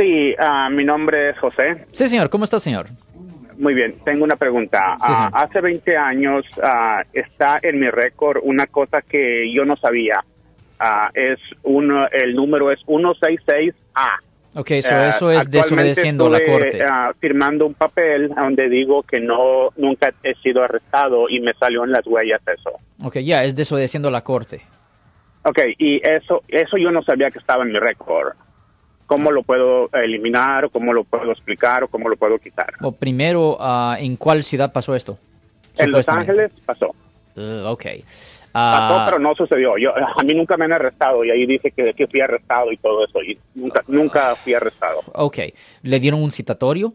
Sí, ah, mi nombre es José. Sí, señor. ¿Cómo está, señor? Muy bien, tengo una pregunta. Sí, Ah, hace 20 años ah, está en mi récord una cosa que yo no sabía. Es uno, el número es 166A. Ok, so eso es desobedeciendo la corte. firmando un papel donde digo que no nunca he sido arrestado y me salió en las huellas eso. Ok, ya, es desobedeciendo la corte. Ok, y eso eso yo no sabía que estaba en mi récord. ¿Cómo lo puedo eliminar o cómo lo puedo explicar o cómo lo puedo quitar? O primero, ah, ¿en cuál ciudad pasó esto? En Los. Ángeles pasó. Uh, ok. Pasó, Ah, pero no sucedió. Yo, a mí nunca me han arrestado y ahí dice que, que fui arrestado y todo eso. Y nunca, nunca fui arrestado. ok. ¿Le dieron un citatorio?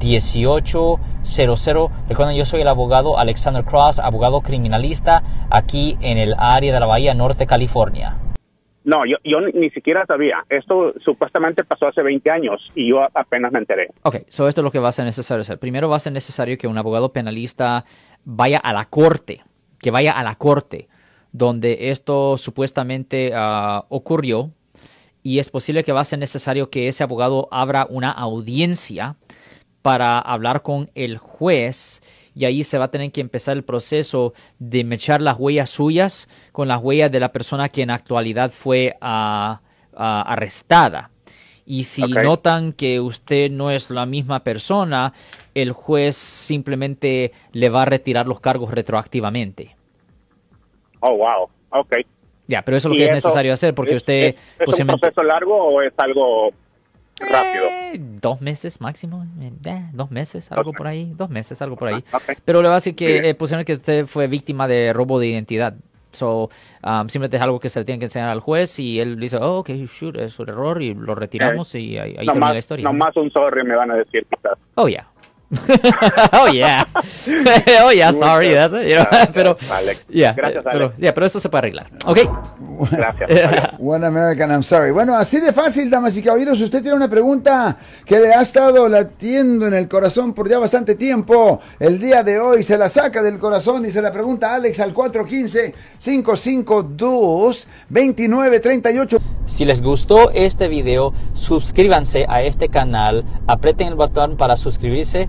1-800-530-1800. Recuerden, yo soy el abogado Alexander Cross, abogado criminalista aquí en el área de la Bahía Norte, California. No, yo, yo ni, siquiera sabía. Esto supuestamente pasó hace 20 años y yo apenas me enteré. Ok, so esto es lo que va a ser necesario hacer. Primero va a ser necesario que un abogado penalista vaya a la corte, que vaya a la corte donde esto supuestamente ah, ocurrió y es posible que va a ser necesario que ese abogado abra una audiencia para hablar con el juez y ahí se va a tener que empezar el proceso de mechar las huellas suyas con las huellas de la persona que en actualidad fue ah, ah, arrestada. Y si notan que usted no es la misma persona, el juez simplemente le va a retirar los cargos retroactivamente. Oh, wow. Ok. Ya, pero eso es lo ¿Y que es necesario hacer porque usted ¿Es, es un proceso largo o es algo rápido? Eh, dos meses máximo, eh, eh, dos meses, algo por ahí, dos meses, algo por ahí. Ok. Pero le va a decir que eh, pusieron que usted fue víctima de robo de identidad. So, um, simplemente es algo que se le tiene que enseñar al juez y él dice, oh, ok, shoot, es un error y lo retiramos y ahí, ahí termina la historia. nomás un sorry me van a decir quizás. Oh, yeah. Oh, yeah. oh, yeah, sorry, that's it. you know, Gracias, pero, Alex. yeah, Gracias, eh, pero, Alex. yeah, pero eso se puede arreglar. Ok. Gracias. One American, I'm sorry. Bueno, así de fácil, damas y caballeros. Si usted tiene una pregunta que le ha estado latiendo en el corazón por ya bastante tiempo, el día de hoy se la saca del corazón y se la pregunta a Alex al 415-552-2938. Si les gustó este video, suscríbanse a este canal, aprieten el botón para suscribirse